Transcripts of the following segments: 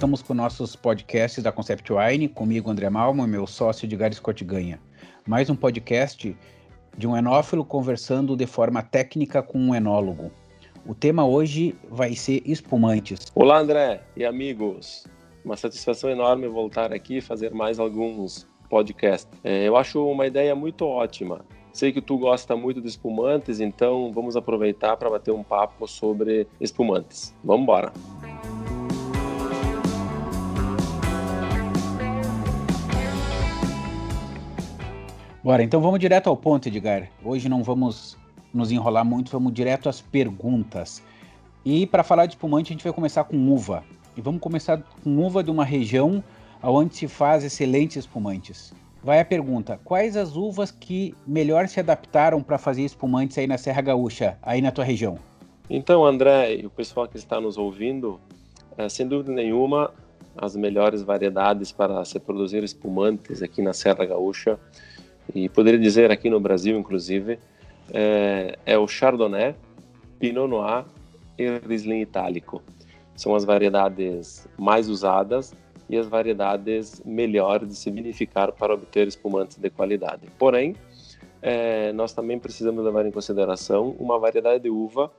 estamos com nossos podcasts da Concept Wine, comigo André Malmo e meu sócio Edgar Scott Ganha. Mais um podcast de um enófilo conversando de forma técnica com um enólogo. O tema hoje vai ser espumantes. Olá André e amigos, uma satisfação enorme voltar aqui e fazer mais alguns podcasts. É, eu acho uma ideia muito ótima. Sei que tu gosta muito de espumantes, então vamos aproveitar para bater um papo sobre espumantes. Vamos embora! Bora, então vamos direto ao ponto, Edgar. Hoje não vamos nos enrolar muito, vamos direto às perguntas. E para falar de espumante, a gente vai começar com uva. E vamos começar com uva de uma região onde se faz excelentes espumantes. Vai a pergunta: quais as uvas que melhor se adaptaram para fazer espumantes aí na Serra Gaúcha, aí na tua região? Então, André e o pessoal que está nos ouvindo, é, sem dúvida nenhuma, as melhores variedades para se produzir espumantes aqui na Serra Gaúcha e poderia dizer aqui no Brasil, inclusive, é, é o Chardonnay, Pinot Noir e Riesling Itálico. São as variedades mais usadas e as variedades melhores de se vinificar para obter espumantes de qualidade. Porém, é, nós também precisamos levar em consideração uma variedade de uva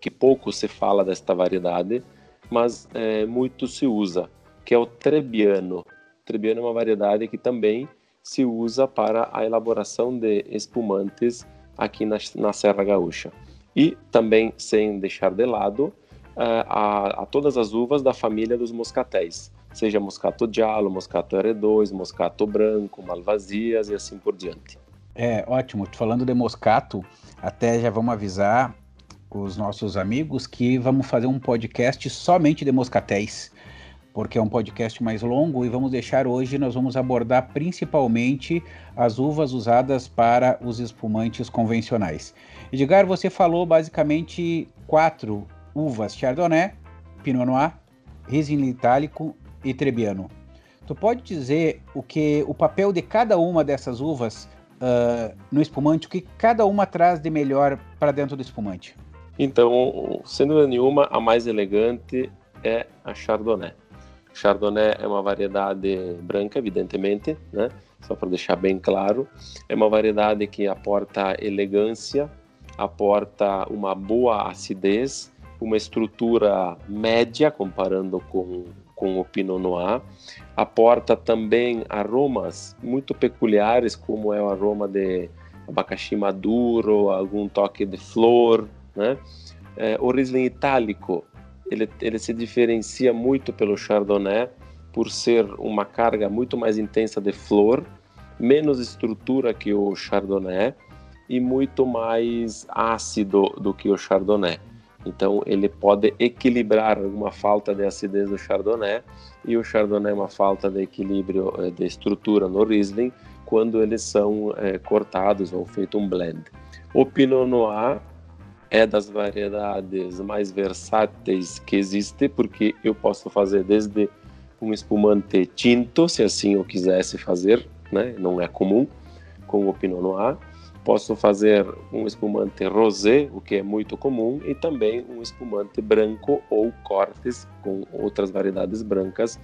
que pouco se fala desta variedade, mas é, muito se usa, que é o Trebbiano. Trebbiano é uma variedade que também se usa para a elaboração de espumantes aqui na, na Serra Gaúcha. E também, sem deixar de lado, uh, a, a, todas as uvas da família dos moscatéis, seja Moscato Giallo, Moscato R2, Moscato Branco, Malvasias e assim por diante. É, ótimo. Falando de Moscato, até já vamos avisar os nossos amigos que vamos fazer um podcast somente de moscatéis porque é um podcast mais longo e vamos deixar hoje, nós vamos abordar principalmente as uvas usadas para os espumantes convencionais. Edgar, você falou basicamente quatro uvas: Chardonnay, Pinot Noir, Riesling Itálico e Trebbiano. Tu pode dizer o que o papel de cada uma dessas uvas uh, no espumante, o que cada uma traz de melhor para dentro do espumante? Então, sem dúvida nenhuma, a mais elegante é a Chardonnay. Chardonnay é uma variedade branca, evidentemente, né? Só para deixar bem claro, é uma variedade que aporta elegância, aporta uma boa acidez, uma estrutura média comparando com com o Pinot Noir, aporta também aromas muito peculiares, como é o aroma de abacaxi maduro, algum toque de flor, né? É, o Riesling itálico ele, ele se diferencia muito pelo Chardonnay por ser uma carga muito mais intensa de flor, menos estrutura que o Chardonnay e muito mais ácido do que o Chardonnay. Então ele pode equilibrar alguma falta de acidez do Chardonnay e o Chardonnay é uma falta de equilíbrio eh, de estrutura no Riesling quando eles são é, cortados ou feito um blend. O Pinot Noir é das variedades mais versáteis que existe, porque eu posso fazer desde um espumante tinto, se assim eu quisesse fazer, né? não é comum, com o Pinot Noir. Posso fazer um espumante rosé, o que é muito comum, e também um espumante branco ou cortes com outras variedades brancas,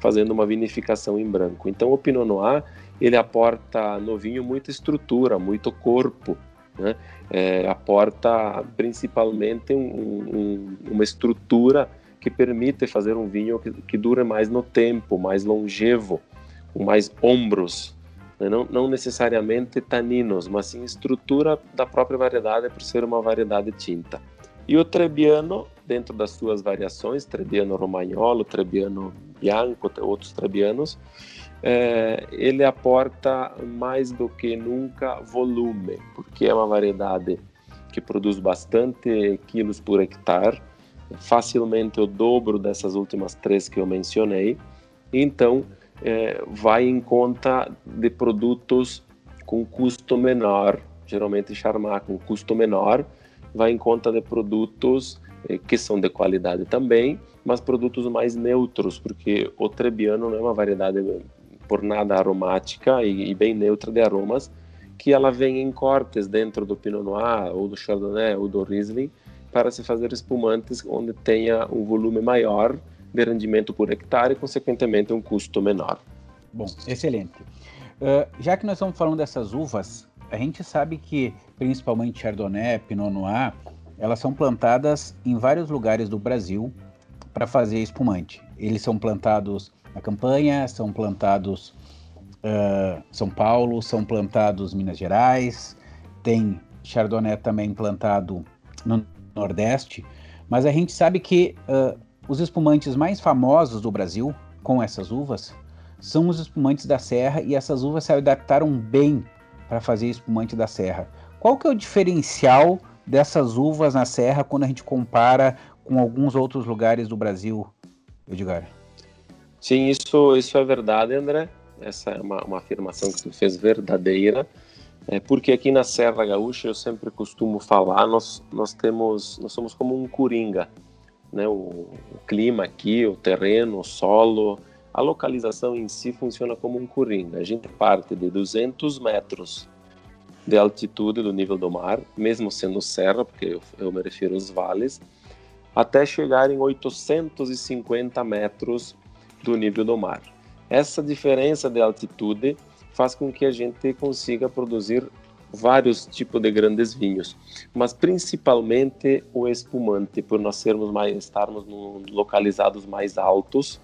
fazendo uma vinificação em branco. Então o Pinot Noir ele aporta no vinho muita estrutura, muito corpo, né? É, aporta principalmente um, um, uma estrutura que permite fazer um vinho que, que dure mais no tempo, mais longevo, com mais ombros, né? não, não, necessariamente taninos, mas sim estrutura da própria variedade por ser uma variedade tinta. E o Trebbiano, dentro das suas variações, Trebbiano Romagnolo, Trebbiano Bianco, outros Trebbianos, é, ele aporta mais do que nunca volume, porque é uma variedade que produz bastante quilos por hectare, facilmente o dobro dessas últimas três que eu mencionei. Então, é, vai em conta de produtos com custo menor, geralmente Charmat com custo menor, vai em conta de produtos é, que são de qualidade também, mas produtos mais neutros, porque o Trebbiano não é uma variedade por nada aromática e, e, bem neutra de aromas, que ela vem em cortes dentro do Pinot Noir, ou do Chardonnay, ou do Riesling, para se fazer espumantes onde tenha um volume maior, de rendimento por hectare e, consequentemente, um custo menor. Bom, excelente. Uh, já que nós estamos falando dessas uvas, a gente sabe que, principalmente Chardonnay, Pinot Noir, elas são plantadas em vários lugares do Brasil para fazer espumante. Eles são plantados na campanha, são plantados uh, São Paulo, são plantados Minas Gerais, tem Chardonnay também plantado no Nordeste, mas a gente sabe que uh, os espumantes mais famosos do Brasil com essas uvas são os espumantes da serra e essas uvas se adaptaram bem para fazer espumante da serra. Qual que é o diferencial dessas uvas na serra quando a gente compara com alguns outros lugares do Brasil, Edgar? Sim, isso, isso é verdade, André. Essa é uma, uma afirmação que tu fez verdadeira. É porque aqui na Serra Gaúcha eu sempre costumo falar, nós nós temos nós somos como um coringa, né? O, o clima aqui, o terreno, o solo, a localização em si funciona como um coringa. A gente parte de 200 metros de altitude do nível do mar, mesmo sendo serra, porque eu, eu me refiro aos vales, até chegar em 850 metros do nível do mar. Essa diferença de altitude faz com que a gente consiga produzir vários tipos de grandes vinhos, mas principalmente o espumante, por nós sermos mais estarmos no, localizados mais altos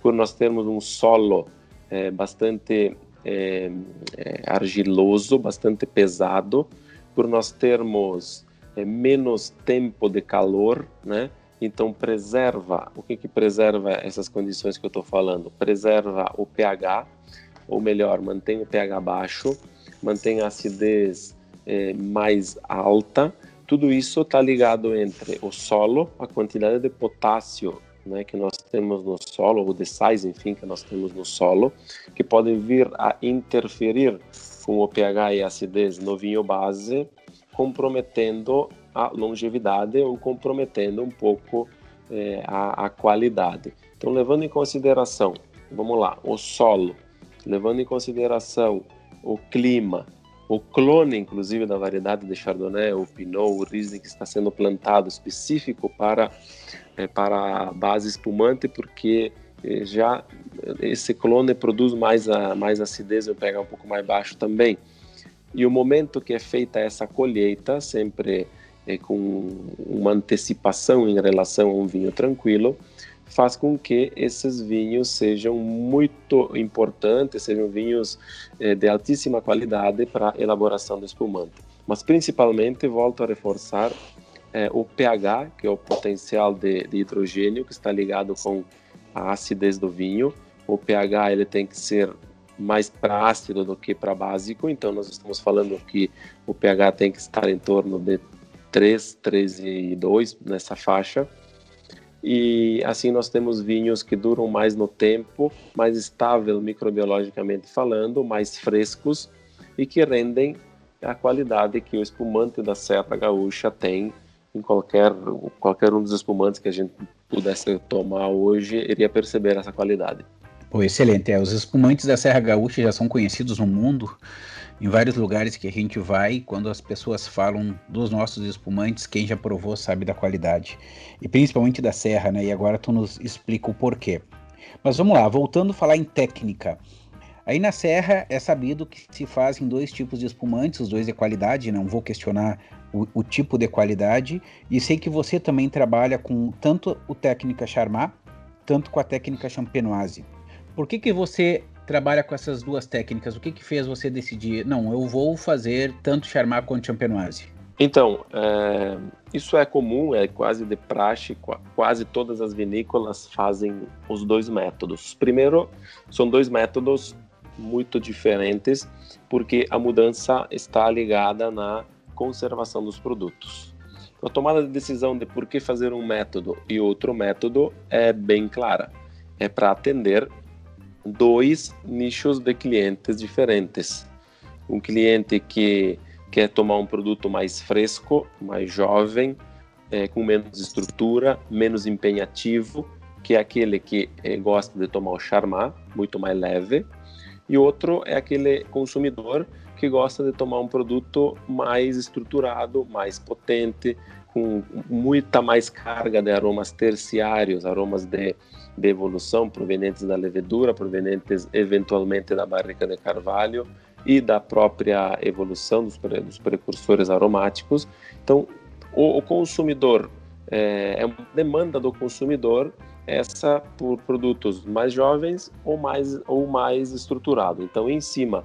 por nós termos um solo é, bastante é, é, argiloso, bastante pesado, por nós termos menos tempo de calor, né? Então preserva, o que que preserva essas condições que eu estou falando? Preserva o pH, ou melhor, mantém o pH baixo, mantém a acidez é, mais alta. Tudo isso está ligado entre o solo, a quantidade de potássio né, que nós temos no solo, ou de sais, enfim, que nós temos no solo, que podem vir a interferir com o pH e a acidez no vinho base, comprometendo a longevidade ou comprometendo um pouco é, a, a qualidade. Então, levando em consideração, vamos lá, o solo, levando em consideração o clima, o clone, inclusive, da variedade de Chardonnay, o Pinot, o Riesling, que está sendo plantado específico para, é, para a base espumante, porque é, já esse clone produz mais, a, mais acidez, eu pegar um pouco mais baixo também. E o momento que é feita essa colheita, sempre é, com uma antecipação em relação a um vinho tranquilo, faz com que esses vinhos sejam muito importantes, sejam vinhos eh, de altíssima qualidade para a elaboração do espumante. Mas principalmente, volto a reforçar eh, o pH, que é o potencial de, de, hidrogênio, que está ligado com a acidez do vinho. O pH ele tem que ser mais para ácido do que para básico, então nós estamos falando que o pH tem que estar em torno de 3, 3,2 nessa faixa e assim nós temos vinhos que duram mais no tempo, mais estável microbiologicamente falando, mais frescos e que rendem a qualidade que o espumante da Serra Gaúcha tem em qualquer qualquer um dos espumantes que a gente pudesse tomar hoje iria perceber essa qualidade. Pô, excelente. É, os espumantes da Serra Gaúcha já são conhecidos no mundo em vários lugares que a gente vai, quando as pessoas falam dos nossos espumantes, quem já provou sabe da qualidade. E principalmente da Serra, né? E agora tu nos explica o porquê. Mas vamos lá, voltando a falar em técnica. Aí na Serra é sabido que se fazem dois tipos de espumantes, os dois de qualidade, não vou questionar o, o tipo de qualidade. E sei que você também trabalha com tanto o técnica Charmat, tanto com a técnica Champenoise. Por que, que você trabalha com essas duas técnicas, o que, que fez você decidir, não, eu vou fazer tanto Charmat quanto Champenoise? Então, é, isso é comum, é quase de praxe, quase todas as vinícolas fazem os dois métodos. Primeiro, são dois métodos muito diferentes, porque a mudança está ligada na conservação dos produtos. A tomada de decisão de por que fazer um método e outro método é bem clara. É para atender dois nichos de clientes diferentes. Um cliente que quer tomar um produto mais fresco, mais jovem, é, com menos estrutura, menos empenhativo, que é aquele que é, gosta de tomar o Charmat, muito mais leve, e outro é aquele consumidor que gosta de tomar um produto mais estruturado, mais potente, com muita mais carga de aromas terciários, aromas de, de evolução provenientes da levedura, provenientes eventualmente da barrica de carvalho e da própria evolução dos, dos precursores aromáticos. Então, o, o consumidor é, é uma demanda do consumidor essa por produtos mais jovens ou mais ou mais estruturado. Então, em cima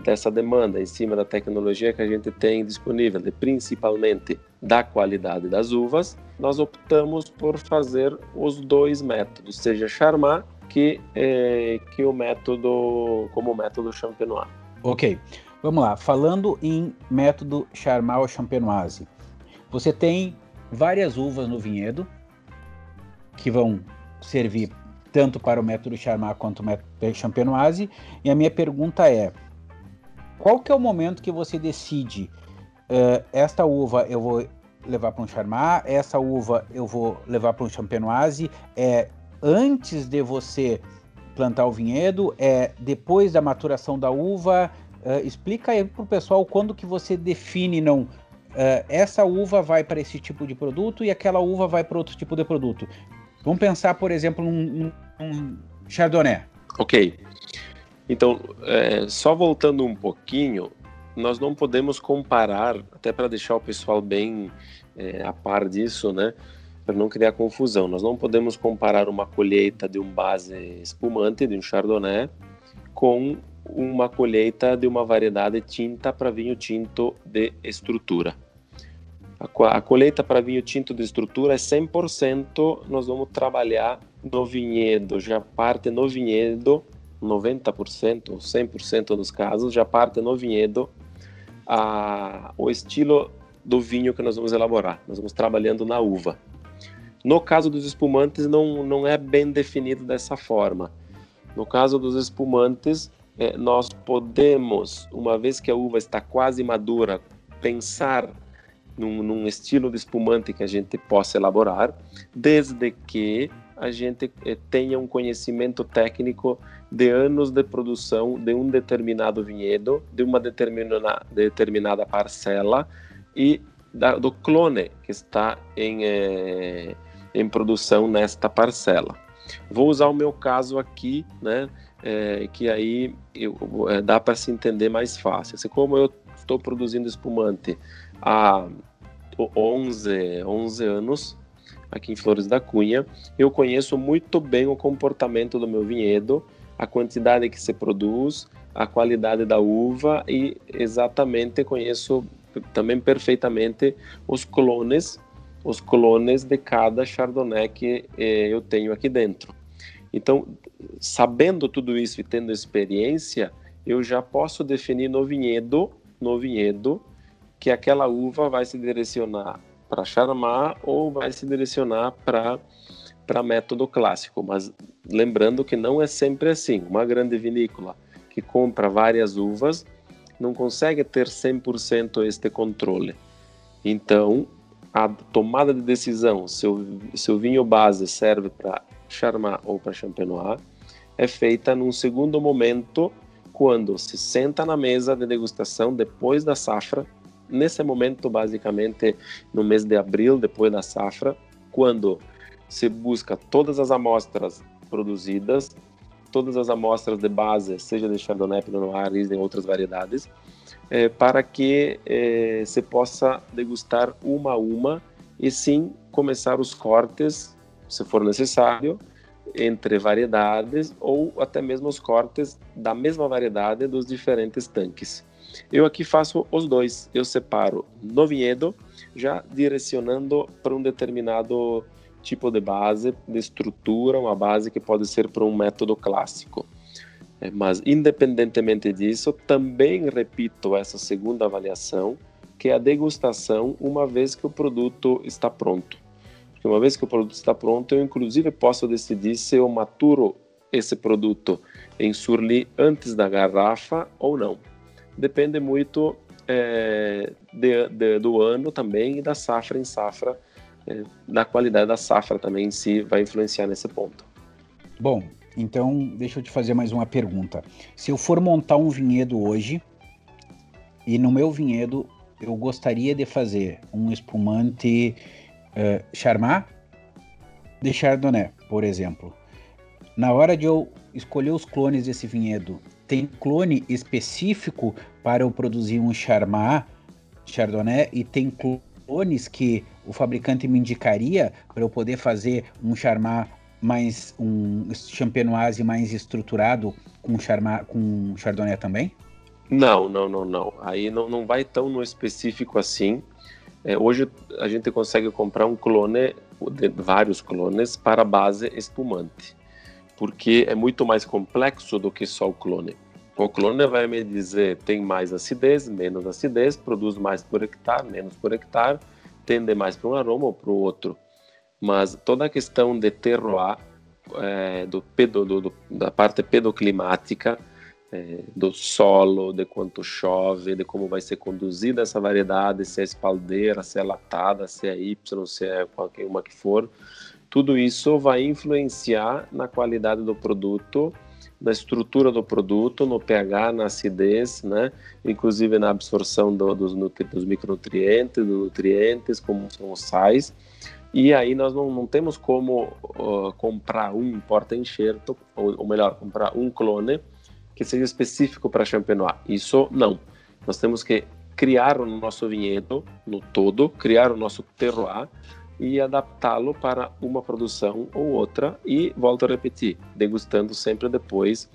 dessa demanda, em cima da tecnologia que a gente tem disponível, de, principalmente da qualidade das uvas, nós optamos por fazer os dois métodos, seja Charmat que é, que o método como o método Champenois. Ok, vamos lá. Falando em método Charmat ou Champenoise, você tem várias uvas no vinhedo que vão servir tanto para o método Charmat quanto o método Champenoise. E a minha pergunta é: qual que é o momento que você decide uh, esta uva eu vou levar para um Charmat, essa uva eu vou levar para um Champenoise? É antes de você plantar o vinhedo? É depois da maturação da uva? Uh, explica aí para o pessoal quando que você define não uh, essa uva vai para esse tipo de produto e aquela uva vai para outro tipo de produto. Vamos pensar, por exemplo, num, num Chardonnay. Ok. Então, é, só voltando um pouquinho, nós não podemos comparar, até para deixar o pessoal bem é, a par disso, né? Para não criar confusão, nós não podemos comparar uma colheita de um base espumante, de um Chardonnay, com uma colheita de uma variedade tinta para vinho tinto de estrutura. A, colheita para vinho tinto de estrutura é 100%, nós vamos trabalhar no vinhedo, já parte no vinhedo 90% ou 100% dos casos, já parte no vinhedo a, o estilo do vinho que nós vamos elaborar. Nós vamos trabalhando na uva. No caso dos espumantes, não, não é bem definido dessa forma. No caso dos espumantes, é, nós podemos, uma vez que a uva está quase madura, pensar num, num estilo de espumante que a gente possa elaborar, desde que a gente eh, tenha um conhecimento técnico de anos de produção de um determinado vinhedo, de uma determinada, determinada parcela e da, do clone que está em, eh, em produção nesta parcela. Vou usar o meu caso aqui, né, eh, que aí eu, eh, dá para se entender mais fácil. Assim, como eu estou produzindo espumante há 11, 11 anos, aqui em Flores da Cunha. Eu conheço muito bem o comportamento do meu vinhedo, a quantidade que se produz, a qualidade da uva e exatamente conheço também perfeitamente os clones, os clones de cada chardonnay que eh, eu tenho aqui dentro. Então, sabendo tudo isso e tendo experiência, eu já posso definir no vinhedo, no vinhedo, que aquela uva vai se direcionar para Charmat ou vai se direcionar para para método clássico, mas lembrando que não é sempre assim. Uma grande vinícola que compra várias uvas não consegue ter 100% este controle. Então, a tomada de decisão se o, se o vinho base serve para Charmat ou para Champenois é feita num segundo momento, quando se senta na mesa de degustação depois da safra nesse momento, basicamente no mês de abril, depois da safra, quando se busca todas as amostras produzidas, todas as amostras de base, seja de Chardonnay, Pinot Noir, Riesling, outras variedades, é, para que é, possa degustar uma a uma e sim começar os cortes, se for necessário, entre variedades ou até mesmo os cortes da mesma variedade dos diferentes tanques. Eu aqui faço os dois. Eu separo no vinhedo, já direcionando para um determinado tipo de base, de estrutura, uma base que pode ser para um método clássico. É, mas, independentemente disso, também repito essa segunda avaliação, que é a degustação, uma vez que o produto está pronto. Porque uma vez que o produto está pronto, eu inclusive posso decidir se eu maturo esse produto em surli antes da garrafa ou não depende muito é, de, de, do ano também e da safra em safra, é, da qualidade da safra também em si vai influenciar nesse ponto. Bom, então deixa eu te fazer mais uma pergunta. Se eu for montar um vinhedo hoje e no meu vinhedo eu gostaria de fazer um espumante uh, Charmat de Chardonnay, por exemplo. Na hora de eu escolher os clones desse vinhedo, tem clone específico para eu produzir um Charmat Chardonnay e tem clones que o fabricante me indicaria para eu poder fazer um Charmat mais um champenoise mais estruturado com Charmat com Chardonnay também? Não, não, não, não. Aí não, não vai tão no específico assim. É, hoje a gente consegue comprar um clone, vários clones para base espumante porque é muito mais complexo do que só o clone. O clone vai me dizer tem mais acidez, menos acidez, produz mais por hectare, menos por hectare, tende mais para um aroma ou para o outro. Mas toda a questão de terroir, é, do, pedo, do, da parte pedoclimática, é, do solo, de quanto chove, de como vai ser conduzida essa variedade, se é espaldeira, se é latada, se é Y, se é qualquer uma que for, tudo isso vai influenciar na qualidade do produto, na estrutura do produto, no pH, na acidez, né? inclusive na absorção do, dos, dos micronutrientes, dos nutrientes, como são os sais. E aí nós não, não temos como uh, comprar um porta-enxerto, ou, ou melhor, comprar um clone que seja específico para Champenois. Isso não. Nós temos que criar o nosso vinhedo no todo, criar o nosso terroir, e adaptá-lo para uma produção ou outra e volto a repetir, degustando sempre depois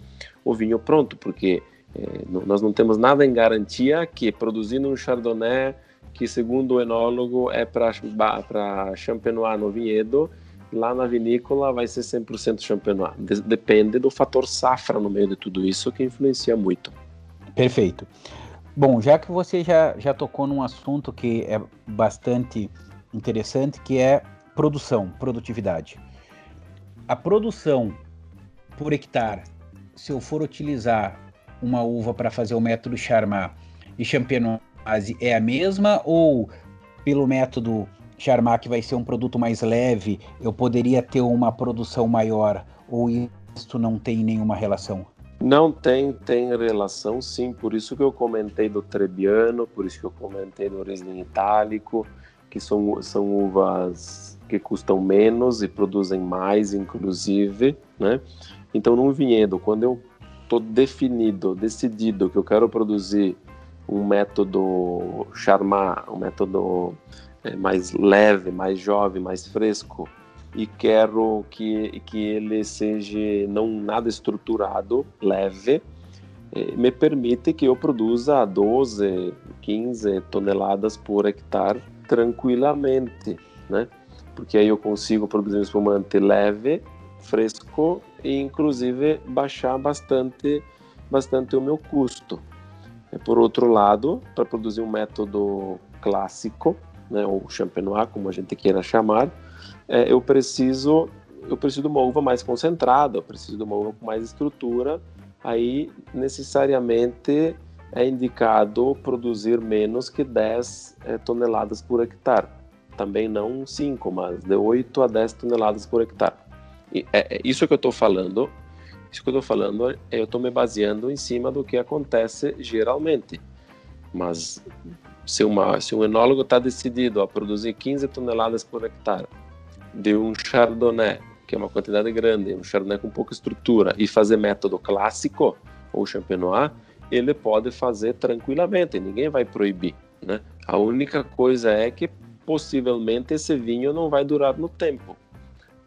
o vinho pronto, porque é, nós não temos nada em garantia que produzindo um chardonnay que segundo o enólogo é para champenois no vinhedo, lá na vinícola vai ser 100% champenois. Depende do fator safra no meio de tudo isso que influencia muito. Perfeito. Bom, já que você já, já tocou num assunto que é bastante interessante que é produção, produtividade. A produção por hectare, se eu for utilizar uma uva para fazer o método Charmat e Champenoise é a mesma ou pelo método Charmat que vai ser um produto mais leve, eu poderia ter uma produção maior ou isso não tem nenhuma relação? Não tem, tem relação sim, por isso que eu comentei do Trebbiano, por isso que eu comentei do Riesling Itálico, que são, são uvas que custam menos e produzem mais, inclusive, né? Então, num vinhedo, quando eu estou definido, decidido que eu quero produzir um método charmar, um método é, mais leve, mais jovem, mais fresco, e quero que, que ele seja não nada estruturado, leve, é, me permite que eu produza 12, 15 toneladas por hectare tranquilamente, né? Porque aí eu consigo produzir um espumante leve, fresco e inclusive baixar bastante, bastante o meu custo. Por outro lado, para produzir um método clássico, né, ou champenois, como a gente queira chamar, é, eu preciso eu preciso de uma uva mais concentrada, eu preciso de uma uva com mais estrutura, aí necessariamente é indicado produzir menos que 10 é, eh, toneladas por hectare. Também não 5, mas de 8 a 10 toneladas por hectare. E é, é isso que eu estou falando, isso que eu estou falando, eu estou me baseando em cima do que acontece geralmente. Mas se, uma, se um enólogo está decidido a produzir 15 toneladas por hectare de um chardonnay, que é uma quantidade grande, um chardonnay com pouca estrutura, e fazer método clássico ou champenois, ele pode fazer tranquilamente, ninguém vai proibir, né? A única coisa é que possivelmente esse vinho não vai durar no tempo.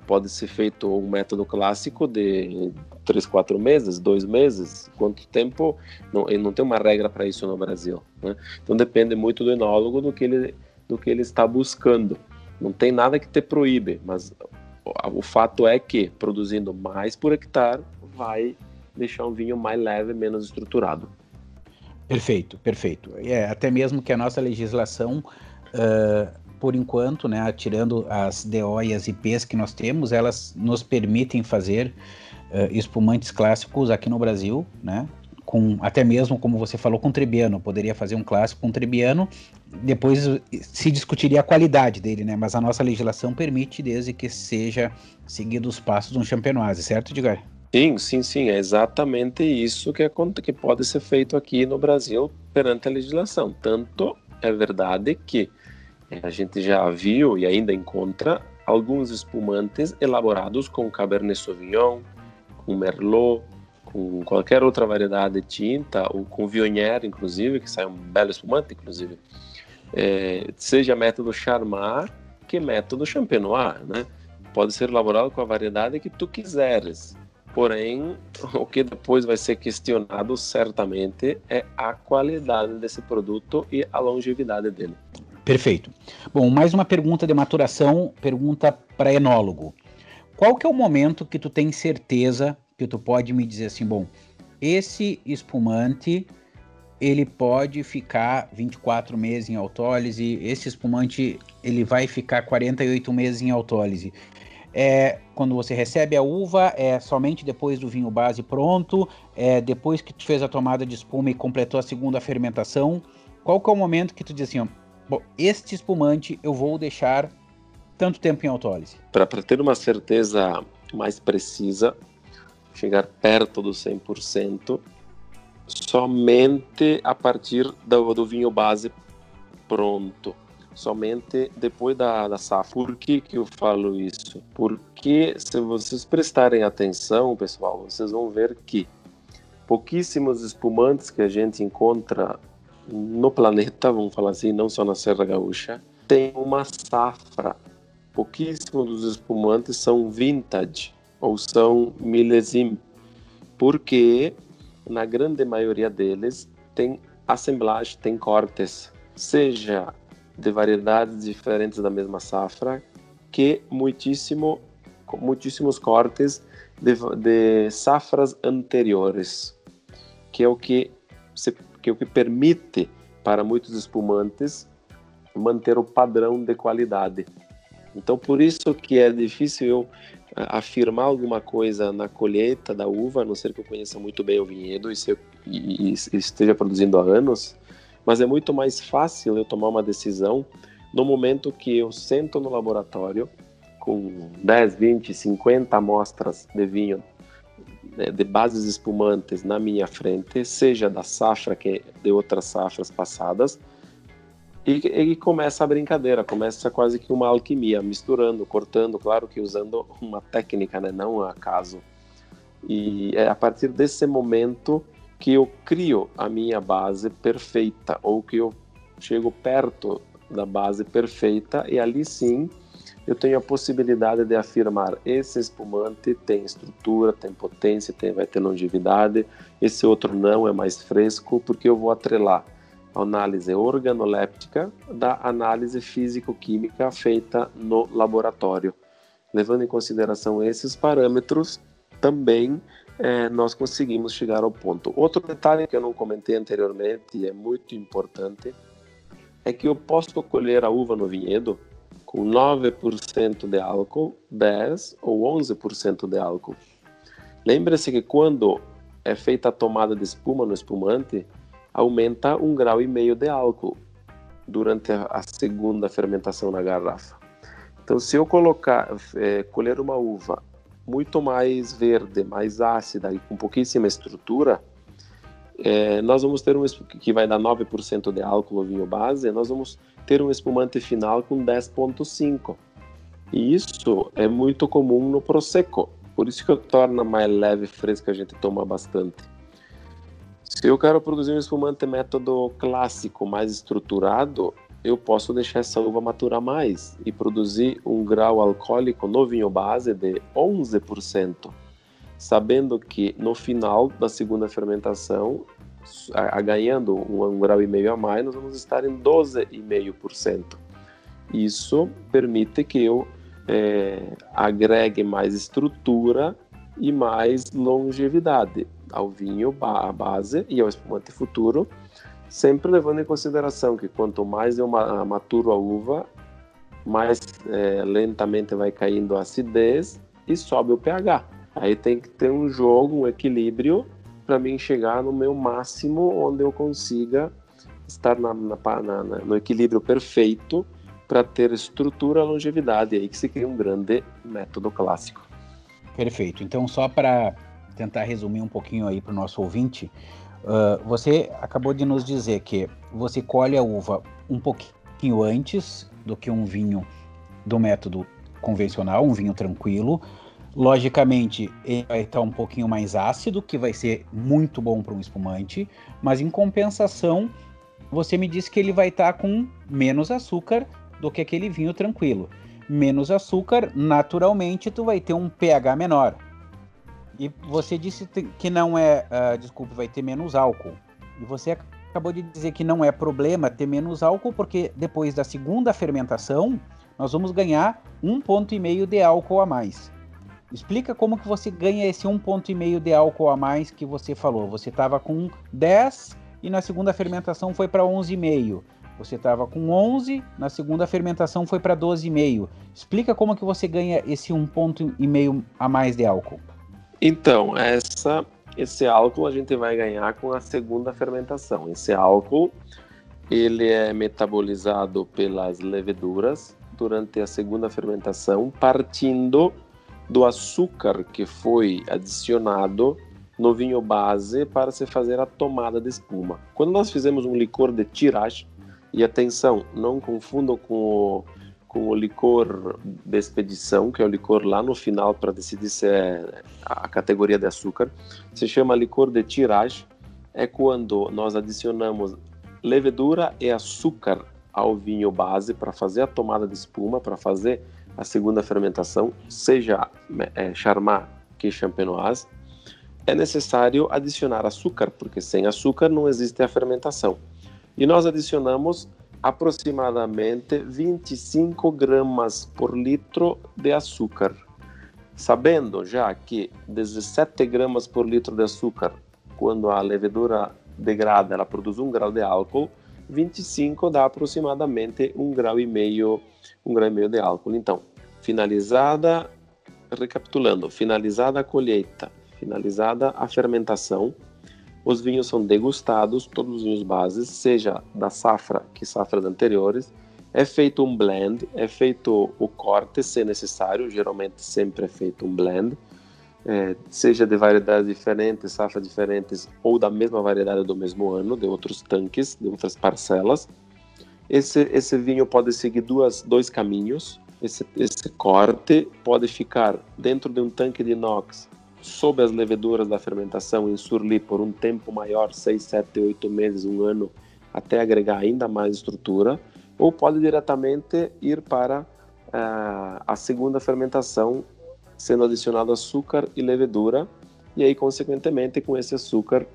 Pode ser feito um método clássico de três, quatro meses, dois meses, quanto tempo? Não, não tem uma regra para isso no Brasil. Né? Então depende muito do enólogo do que ele do que ele está buscando. Não tem nada que te proíbe, mas o fato é que produzindo mais por hectare vai deixar um vinho mais leve, menos estruturado. Perfeito, perfeito. É, até mesmo que a nossa legislação, uh, por enquanto, né, tirando as DO e as IPs que nós temos, elas nos permitem fazer uh, espumantes clássicos aqui no Brasil, né? Com, até mesmo, como você falou, com Trebbiano. Poderia fazer um clássico com Trebbiano, depois se discutiria a qualidade dele, né? Mas a nossa legislação permite, desde que seja seguido os passos de um champenoise, certo, Edgar? Sim, sim, sim, é exatamente isso que, é, que pode ser feito aqui no Brasil perante a legislação, tanto é verdade que a gente já viu e ainda encontra alguns espumantes elaborados com Cabernet Sauvignon, com Merlot, com qualquer outra variedade de tinta, ou com Viognier, inclusive, que sai um belo espumante, inclusive. É, seja método Charmat que método Champenois, né? Pode ser elaborado com a variedade que tu quiseres. Porém, o que depois vai ser questionado certamente é a qualidade desse produto e a longevidade dele. Perfeito. Bom, mais uma pergunta de maturação, pergunta para enólogo. Qual que é o momento que tu tem certeza que tu pode me dizer assim, bom, esse espumante ele pode ficar 24 meses em autólise, esse espumante ele vai ficar 48 meses em autólise. É, quando você recebe a uva, é somente depois do vinho base pronto, é depois que tu fez a tomada de espuma e completou a segunda fermentação. Qual que é o momento que tu diz assim, Bom, este espumante eu vou deixar tanto tempo em autólise? Para ter uma certeza mais precisa, chegar perto do 100%, somente a partir do, do vinho base pronto. Somente depois da, da safra. Por que, que eu falo isso? Porque se vocês prestarem atenção, pessoal, vocês vão ver que pouquíssimos espumantes que a gente encontra no planeta, vamos falar assim, não só na Serra Gaúcha, tem uma safra. Pouquíssimos dos espumantes são vintage ou são milésime, porque na grande maioria deles tem assemblagem, tem cortes, seja de variedades diferentes da mesma safra, que muitíssimo, muitíssimos cortes de, de safras anteriores, que é o que se que é o que permite para muitos espumantes manter o padrão de qualidade. Então, por isso que é difícil eu afirmar alguma coisa na colheita da uva, a não ser que eu conheça muito bem o vinhedo e, eu, e, e esteja produzindo há anos, mas é muito mais fácil eu tomar uma decisão no momento que eu sento no laboratório com 10, 20, 50 amostras de vinho né, de bases espumantes na minha frente, seja da safra que de outras safras passadas, e, e, começa a brincadeira, começa quase que uma alquimia, misturando, cortando, claro que usando uma técnica, né, não um acaso. E é a partir desse momento que eu crio a minha base perfeita, ou que eu chego perto da base perfeita, e ali sim eu tenho a possibilidade de afirmar esse espumante tem estrutura, tem potência, tem, vai ter longevidade, esse outro não, é mais fresco, porque eu vou atrelar a análise organoléptica da análise físico-química feita no laboratório. Levando em consideração esses parâmetros, também é, nós conseguimos chegar ao ponto. Outro detalhe que eu não comentei anteriormente e é muito importante é que eu posso colher a uva no vinhedo com 9% de álcool, 10 ou 11% de álcool. Lembre-se que quando é feita a tomada de espuma no espumante, aumenta um grau e meio de álcool durante a segunda fermentação na garrafa. Então, se eu colocar, é, colher uma uva muito mais verde, mais ácida e com pouquíssima estrutura, é, nós vamos ter um que vai dar 9% de álcool vinho base, nós vamos ter um espumante final com 10,5. E isso é muito comum no Prosecco. Por isso que torna mais leve e fresco a gente toma bastante. Se eu quero produzir um espumante método clássico, mais estruturado, eu posso deixar essa uva maturar mais e produzir um grau alcoólico no vinho base de 11%, sabendo que no final da segunda fermentação a, a ganhando um, um grau e meio a mais, nós vamos estar em 12,5%. Isso permite que eu é, agregue mais estrutura e mais longevidade ao vinho, à base e ao espumante futuro, sempre levando em consideração que quanto mais eu maturo a uva, mais é, lentamente vai caindo a acidez e sobe o pH. Aí tem que ter um jogo, um equilíbrio para mim chegar no meu máximo, onde eu consiga estar na, na, na, no equilíbrio perfeito para ter estrutura e longevidade. Aí que se cria um grande método clássico. Perfeito. Então, só para tentar resumir um pouquinho aí para o nosso ouvinte, Uh, você acabou de nos dizer que você colhe a uva um pouquinho antes do que um vinho do método convencional, um vinho tranquilo. Logicamente, ele vai estar um pouquinho mais ácido, que vai ser muito bom para um espumante, mas em compensação, você me disse que ele vai estar com menos açúcar do que aquele vinho tranquilo. Menos açúcar, naturalmente, tu vai ter um pH menor. E você disse que não é, uh, desculpe, vai ter menos álcool. E você acabou de dizer que não é problema ter menos álcool, porque depois da segunda fermentação, nós vamos ganhar um ponto e meio de álcool a mais. Explica como que você ganha esse um ponto e meio de álcool a mais que você falou. Você estava com 10 e na segunda fermentação foi para 11,5. Você estava com 11, na segunda fermentação foi para 12,5. Explica como que você ganha esse um ponto e meio a mais de álcool. Então, essa, esse álcool a gente vai ganhar com a segunda fermentação. Esse álcool ele é metabolizado pelas leveduras durante a segunda fermentação, partindo do açúcar que foi adicionado no vinho base para se fazer a tomada de espuma. Quando nós fizemos um licor de tirage, e atenção, não confundam com o, com o licor de expedição, que é o licor lá no final para decidir se é a categoria de açúcar, se chama licor de tirage, é quando nós adicionamos levedura e açúcar ao vinho base para fazer a tomada de espuma, para fazer a segunda fermentação, seja é, Charmat que Champenoise, é necessário adicionar açúcar, porque sem açúcar não existe a fermentação. E nós adicionamos aproximadamente 25 gramas por litro de açúcar, sabendo já que 17 gramas por litro de açúcar, quando a levedura degrada, ela produz um grau de álcool, 25 dá aproximadamente um grau e meio, um grau e meio de álcool. Então, finalizada, recapitulando, finalizada a colheita, finalizada a fermentação, os vinhos são degustados, todos os vinhos bases, seja da safra que safras anteriores, é feito um blend, é feito o corte se necessário, geralmente sempre é feito um blend, é, seja de variedades diferentes, safras diferentes ou da mesma variedade do mesmo ano, de outros tanques, de outras parcelas. Esse, esse vinho pode seguir duas, dois caminhos. Esse, esse corte pode ficar dentro de um tanque de inox sob as leveduras da fermentação em surli por um tempo maior, 6, 7, 8 meses, um ano, até agregar ainda mais estrutura, ou pode diretamente ir para uh, a segunda fermentação sendo adicionado açúcar e levedura, e aí, consequentemente, com esse açúcar,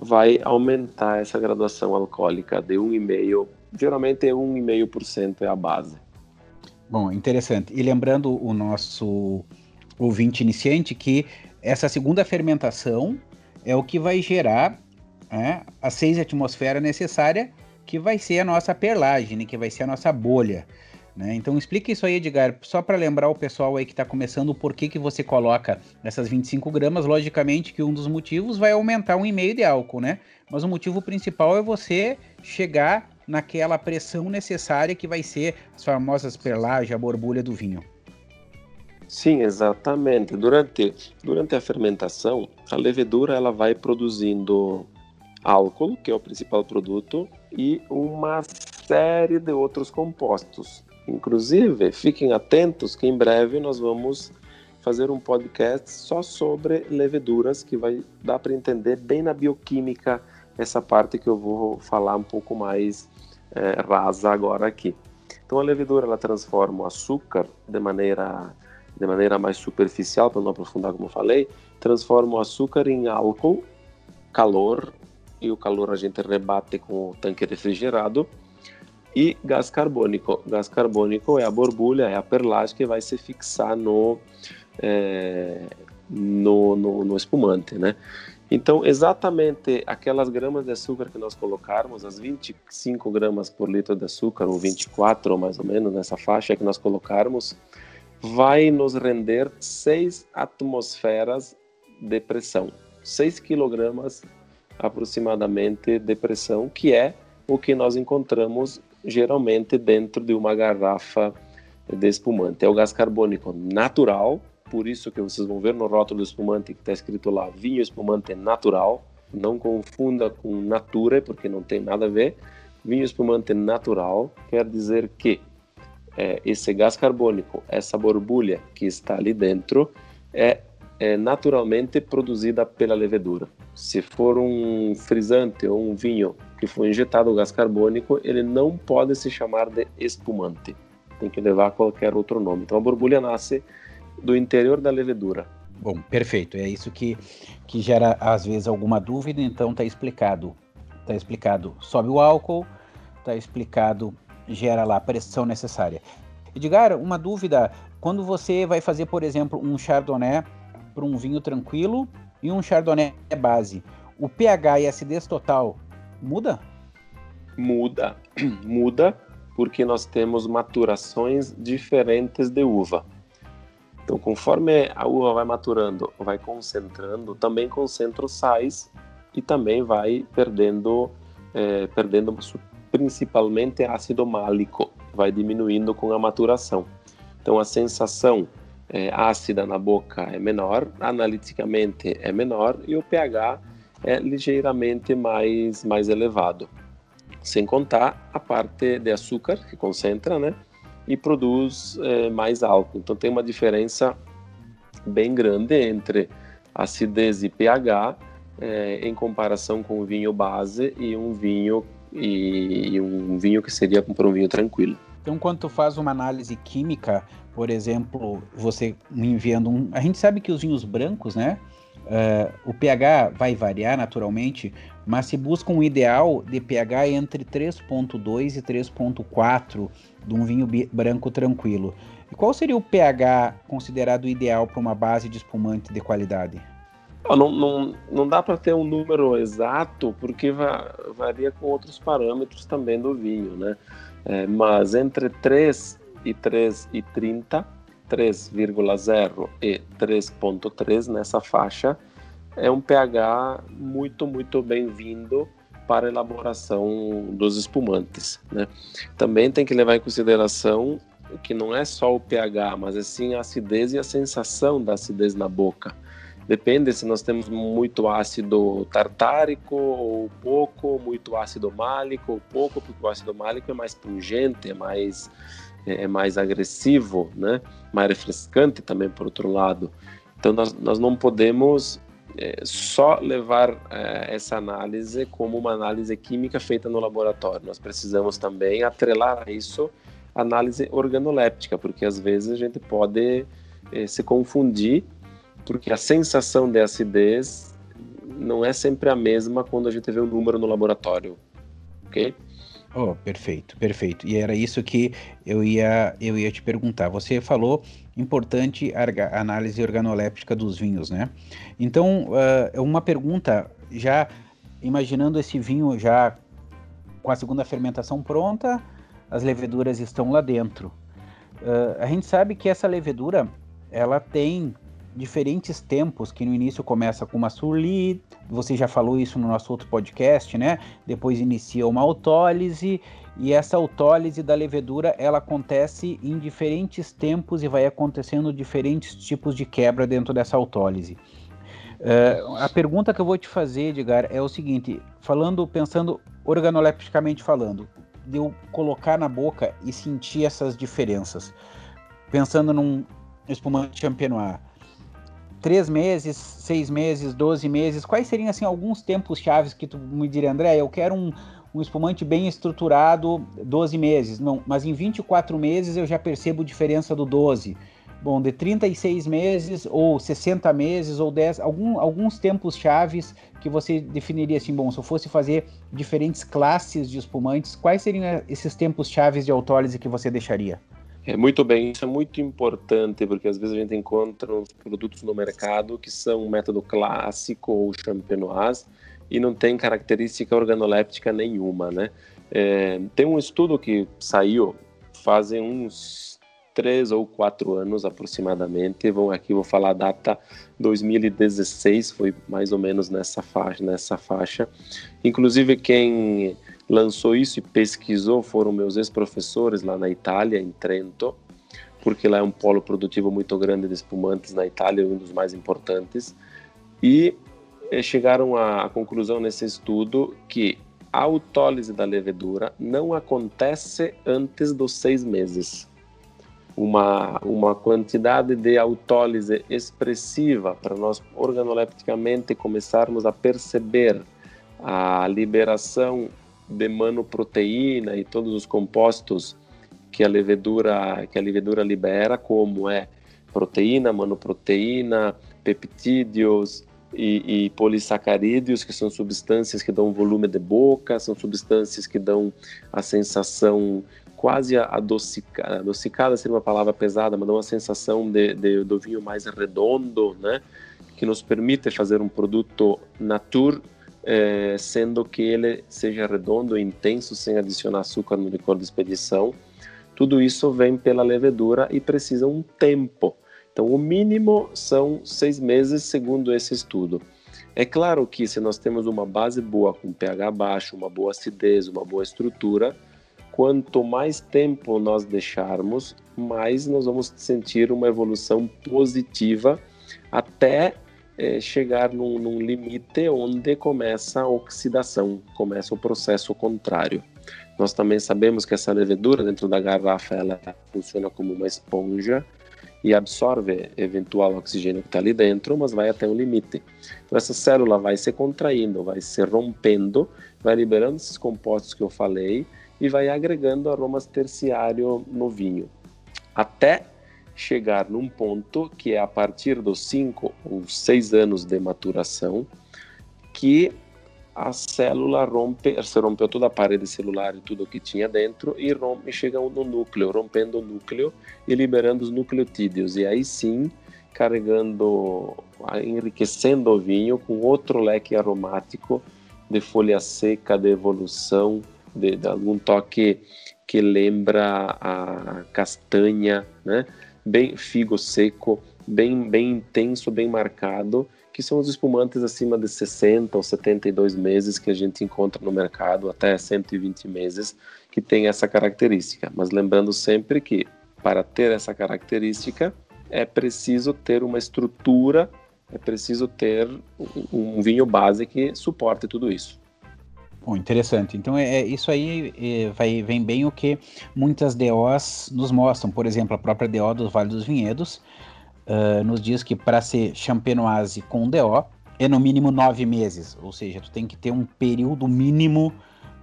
vai aumentar essa graduação alcoólica de 1,5%, geralmente é 1,5% é a base. Bom, interessante. E lembrando o nosso ouvinte iniciante que essa segunda fermentação é o que vai gerar né, a seis atmosfera necessária, que vai ser a nossa perlagem, né, que vai ser a nossa bolha. Né? Então explica isso aí, Edgar, só para lembrar o pessoal aí que está começando o porquê que você coloca essas 25 gramas. Logicamente que um dos motivos vai aumentar um e-mail de álcool, né? Mas o motivo principal é você chegar naquela pressão necessária que vai ser as famosas perlagens, a borbulha do vinho. Sim, exatamente. Durante, durante a fermentação, a levedura ela vai produzindo álcool, que é o principal produto, e uma série de outros compostos. Inclusive, fiquem atentos que em breve nós vamos fazer um podcast só sobre leveduras, que vai dar para entender bem na bioquímica essa parte que eu vou falar um pouco mais é, rasa agora aqui. Então a levedura ela transforma o açúcar de maneira de maneira mais superficial, para não aprofundar como eu falei, transforma o açúcar em álcool, calor, e o calor a gente rebate com o tanque refrigerado, e gás carbônico. Gás carbônico é a borbulha, é a perlagem que vai se fixar no, é, no, no, no, espumante, né? Então, exatamente aquelas gramas de açúcar que nós colocarmos, as 25 gramas por litro de açúcar, ou 24 ou mais ou menos, nessa faixa que nós colocarmos, vai nos render 6 atmosferas de pressão, 6 quilogramas aproximadamente de pressão, que é o que nós encontramos geralmente dentro de uma garrafa de espumante. É o gás carbônico natural, por isso que vocês vão ver no rótulo do espumante que está escrito lá vinho espumante natural. Não confunda com nature, porque não tem nada a ver. Vinho espumante natural quer dizer que é, esse gás carbônico, essa borbulha que está ali dentro, é, é naturalmente produzida pela levedura. Se for um frisante ou um vinho que foi injetado gás carbônico, ele não pode se chamar de espumante. Tem que levar qualquer outro nome. Então a borbulha nasce do interior da levedura. Bom, perfeito. É isso que, que gera às vezes alguma dúvida, então está explicado. Está explicado. Sobe o álcool, está explicado, gera lá a pressão necessária. Edgar, uma dúvida. Quando você vai fazer, por exemplo, um chardonnay para um vinho tranquilo e um chardonnay base, o pH e a acidez total muda? Muda, muda, porque nós temos maturações diferentes de uva. Então, conforme a uva vai maturando, vai concentrando, também concentra os sais e também vai perdendo, é, perdendo principalmente ácido málico, vai diminuindo com a maturação. Então, a sensação é, ácida na boca é menor, analiticamente é menor e o pH é ligeiramente mais, mais elevado. Sem contar a parte de açúcar que concentra, né? e produz é, mais álcool. Então tem uma diferença bem grande entre acidez e pH é, em comparação com o vinho base e um vinho e, e um vinho que seria para um vinho tranquilo. Então, quando tu faz uma análise química, por exemplo, você enviando um, a gente sabe que os vinhos brancos, né? Uh, o pH vai variar naturalmente, mas se busca um ideal de pH entre 3.2 e 3.4 de um vinho branco tranquilo. E qual seria o pH considerado ideal para uma base de espumante de qualidade? Não, não, não dá para ter um número exato, porque varia com outros parâmetros também do vinho, né? É, mas entre 3 e 3,30, 3,0 e 3,3 nessa faixa, é um pH muito, muito bem-vindo para a elaboração dos espumantes. Né? Também tem que levar em consideração que não é só o pH, mas é sim a acidez e a sensação da acidez na boca. Depende se nós temos muito ácido tartárico ou pouco, muito ácido málico ou pouco, porque o ácido málico é mais pungente, é mais, é mais agressivo, né? mais refrescante também, por outro lado. Então, nós, nós não podemos é, só levar é, essa análise como uma análise química feita no laboratório. Nós precisamos também atrelar a isso análise organoléptica, porque às vezes a gente pode é, se confundir, porque a sensação de acidez não é sempre a mesma quando a gente vê o número no laboratório, ok? Oh, perfeito, perfeito. E era isso que eu ia, eu ia te perguntar. Você falou importante análise organoléptica dos vinhos, né? Então, uh, uma pergunta, já imaginando esse vinho já com a segunda fermentação pronta, as leveduras estão lá dentro. Uh, a gente sabe que essa levedura, ela tem diferentes tempos, que no início começa com uma surli, você já falou isso no nosso outro podcast, né? Depois inicia uma autólise, e essa autólise da levedura, ela acontece em diferentes tempos e vai acontecendo diferentes tipos de quebra dentro dessa autólise. Uh, a pergunta que eu vou te fazer, Edgar, é o seguinte, falando, pensando organolepticamente falando, de eu colocar na boca e sentir essas diferenças. Pensando num espumante champenois, três meses, seis meses, doze meses, quais seriam assim alguns tempos chaves que tu me diria, André, eu quero um, um espumante bem estruturado, 12 meses, não, mas em 24 meses eu já percebo diferença do 12. Bom, de 36 meses ou 60 meses ou 10, algum, alguns tempos chaves que você definiria assim, bom, se eu fosse fazer diferentes classes de espumantes, quais seriam esses tempos chaves de autólise que você deixaria? É muito bem, isso é muito importante, porque às vezes a gente encontra uns produtos no mercado que são um método clássico ou champenoise e não tem característica organoléptica nenhuma, né? É, tem um estudo que saiu fazem uns três ou quatro anos aproximadamente. Vão aqui vou falar a data 2016, foi mais ou menos nessa faixa, nessa faixa. Inclusive quem lançou isso e pesquisou foram meus ex-professores lá na Itália, em Trento, porque lá é um polo produtivo muito grande de espumantes na Itália, um dos mais importantes. E eh, chegaram à conclusão nesse estudo que a autólise da levedura não acontece antes dos seis meses. Uma, uma quantidade de autólise expressiva para nós organolepticamente começarmos a perceber a liberação de manoproteína e todos os compostos que a levedura que a levedura libera, como é proteína, manoproteína, peptídeos, e, e, polissacarídeos, que são substâncias que dão volume de boca, são substâncias que dão a sensação quase adocicada, adocicada seria uma palavra pesada, mas dão uma sensação de, de, do vinho mais redondo, né? que nos permite fazer um produto natur, eh, sendo que ele seja redondo e intenso, sem adicionar açúcar no licor de expedição. Tudo isso vem pela levedura e precisa um tempo então, o mínimo são seis meses, segundo esse estudo. É claro que se nós temos uma base boa, com pH baixo, uma boa acidez, uma boa estrutura, quanto mais tempo nós deixarmos, mais nós vamos sentir uma evolução positiva até é, chegar num, num, limite onde começa a oxidação, começa o processo contrário. Nós também sabemos que essa levedura dentro da garrafa ela funciona como uma esponja e absorve eventual oxigênio que está ali dentro, mas vai até um limite. Então essa célula vai se contraindo, vai se rompendo, vai liberando esses compostos que eu falei e vai agregando aromas terciários no vinho, até chegar num ponto que é a partir dos 5 ou 6 anos de maturação, que a célula rompe, se rompeu toda a parede celular e tudo o que tinha dentro e rompe, chega no núcleo, rompendo o núcleo e liberando os nucleotídeos. E aí sim, carregando, enriquecendo o vinho com outro leque aromático de folha seca, de evolução, de, de algum toque que lembra a castanha, né? Bem figo seco, bem bem intenso, bem marcado que são os espumantes acima de 60 ou 72 meses que a gente encontra no mercado, até 120 meses, que tem essa característica. Mas lembrando sempre que para ter essa característica é preciso ter uma estrutura, é preciso ter um vinho base que suporte tudo isso. Bom, interessante. Então é, é isso aí é, vai, vem bem o que muitas DOs nos mostram. Por exemplo, a própria DO do Vale dos Vinhedos, uh, nos diz que para ser champenoise com DO é no mínimo nove meses, ou seja, tu tem que ter um período mínimo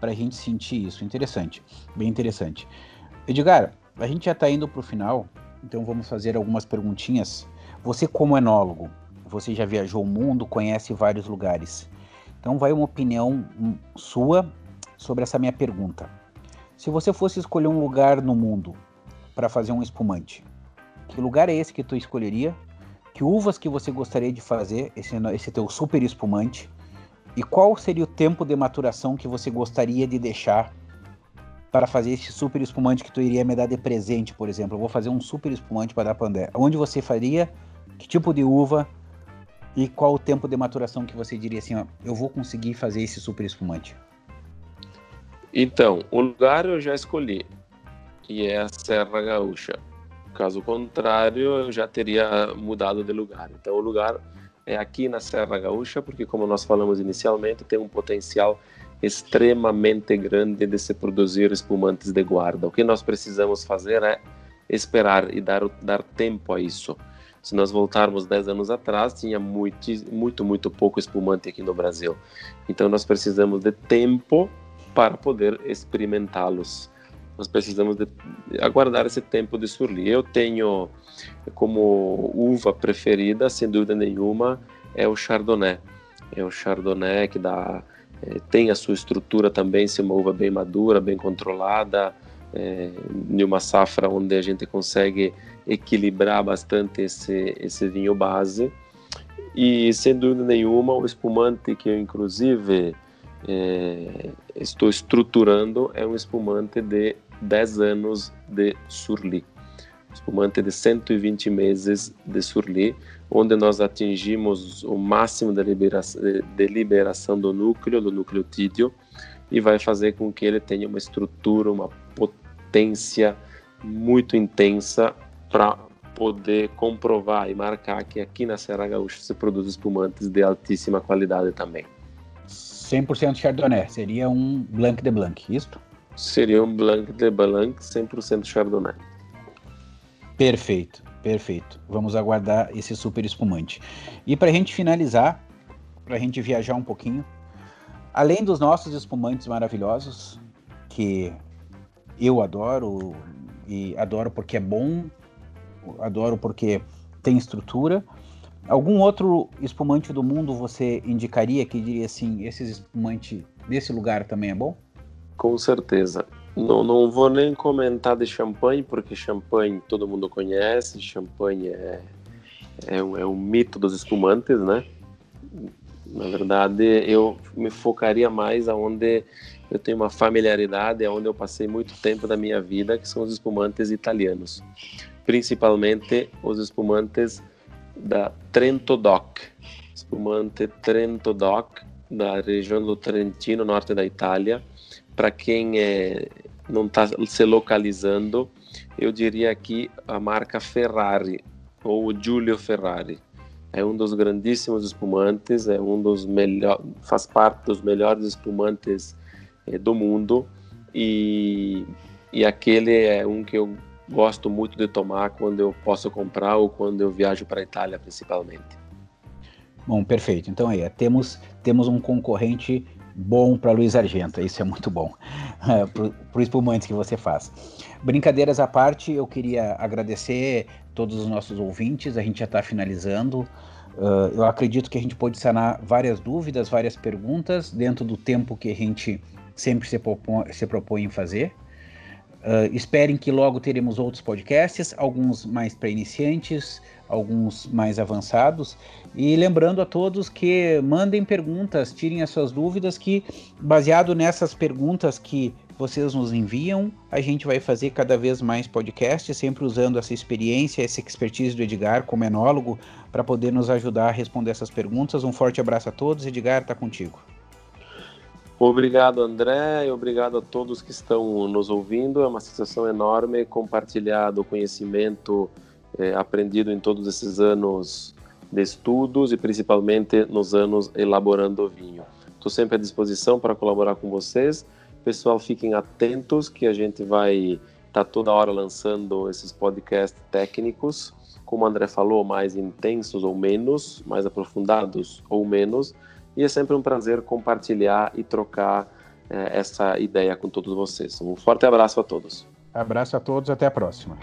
para a gente sentir isso. Interessante, bem interessante. Edgar, a gente já está indo para o final, então vamos fazer algumas perguntinhas. Você, como enólogo, você já viajou o mundo, conhece vários lugares. Então, vai uma opinião hum, sua sobre essa minha pergunta. Se você fosse escolher um lugar no mundo para fazer um espumante, que lugar é esse que tu escolheria? Que uvas que você gostaria de fazer esse, esse teu super espumante? E qual seria o tempo de maturação que você gostaria de deixar para fazer esse super espumante que tu iria me dar de presente, por exemplo? Eu vou fazer um super espumante para dar para. Onde você faria? Que tipo de uva? E qual o tempo de maturação que você diria assim, ó, eu vou conseguir fazer esse super espumante? Então, o lugar eu já escolhi, e é a Serra Gaúcha. Caso contrário, eu já teria mudado de lugar. Então, o lugar é aqui na Serra Gaúcha, porque, como nós falamos inicialmente, tem um potencial extremamente grande de se produzir espumantes de guarda. O que nós precisamos fazer é esperar e dar, dar tempo a isso. Se nós voltarmos 10 anos atrás, tinha muito, muito, muito pouco espumante aqui no Brasil. Então, nós precisamos de tempo para poder experimentá-los nós precisamos de aguardar esse tempo de surli. Eu tenho como uva preferida, sem dúvida nenhuma, é o Chardonnay. É o Chardonnay que dá, é, tem a sua estrutura também, se uma uva bem madura, bem controlada, é, em uma safra onde a gente consegue equilibrar bastante esse, esse vinho base. E sem dúvida nenhuma, o espumante que eu, inclusive, é, estou estruturando é um espumante de 10 anos de Surli. Espumante de 120 meses de Surli, onde nós atingimos o máximo de liberação, de liberação do núcleo, do nucleotídeo, e vai fazer com que ele tenha uma estrutura, uma potência muito intensa para poder comprovar e marcar que aqui na Serra Gaúcha se produz espumantes de altíssima qualidade também. 100% Chardonnay, seria um Blanc de Blanc, isto? Seria um Blanc de Blanc 100% Chardonnay. Perfeito, perfeito. Vamos aguardar esse super espumante. E para a gente finalizar, para a gente viajar um pouquinho, além dos nossos espumantes maravilhosos, que eu adoro e adoro porque é bom, adoro porque tem estrutura. Algum outro espumante do mundo você indicaria que diria assim, esse espumante desse lugar também é bom? Com certeza. Não, não vou nem comentar de champanhe, porque champanhe todo mundo conhece, champanhe é, é, um, é um mito dos espumantes, né? Na verdade, eu me focaria mais aonde eu tenho uma familiaridade, aonde eu passei muito tempo da minha vida, que são os espumantes italianos principalmente os espumantes da Trento Doc, espumante Trento Doc da região do Trentino, norte da Itália. Para quem é, não está se localizando, eu diria aqui a marca Ferrari ou Giulio Ferrari. É um dos grandíssimos espumantes, é um dos melhores, faz parte dos melhores espumantes é, do mundo e, e aquele é um que eu gosto muito de tomar quando eu posso comprar ou quando eu viajo para a Itália, principalmente. Bom, perfeito. Então aí, temos, temos um concorrente bom para Luiz Argenta, isso é muito bom, para o espumante que você faz. Brincadeiras à parte, eu queria agradecer todos os nossos ouvintes, a gente já está finalizando. Uh, eu acredito que a gente pode sanar várias dúvidas, várias perguntas dentro do tempo que a gente sempre se propõe, se propõe em fazer. Uh, esperem que logo teremos outros podcasts, alguns mais para iniciantes, alguns mais avançados. E lembrando a todos que mandem perguntas, tirem as suas dúvidas, que baseado nessas perguntas que vocês nos enviam, a gente vai fazer cada vez mais podcasts, sempre usando essa experiência, essa expertise do Edgar como enólogo, para poder nos ajudar a responder essas perguntas. Um forte abraço a todos. Edgar, está contigo. Obrigado, André, e obrigado a todos que estão nos ouvindo. É uma sensação enorme compartilhar do conhecimento é, aprendido em todos esses anos de estudos e principalmente nos anos elaborando vinho. Estou sempre à disposição para colaborar com vocês. Pessoal, fiquem atentos que a gente vai estar tá toda hora lançando esses podcasts técnicos, como o André falou, mais intensos ou menos, mais aprofundados ou menos e é sempre um prazer compartilhar e trocar é, essa ideia com todos vocês. Um forte abraço a todos. Abraço a todos, até a próxima.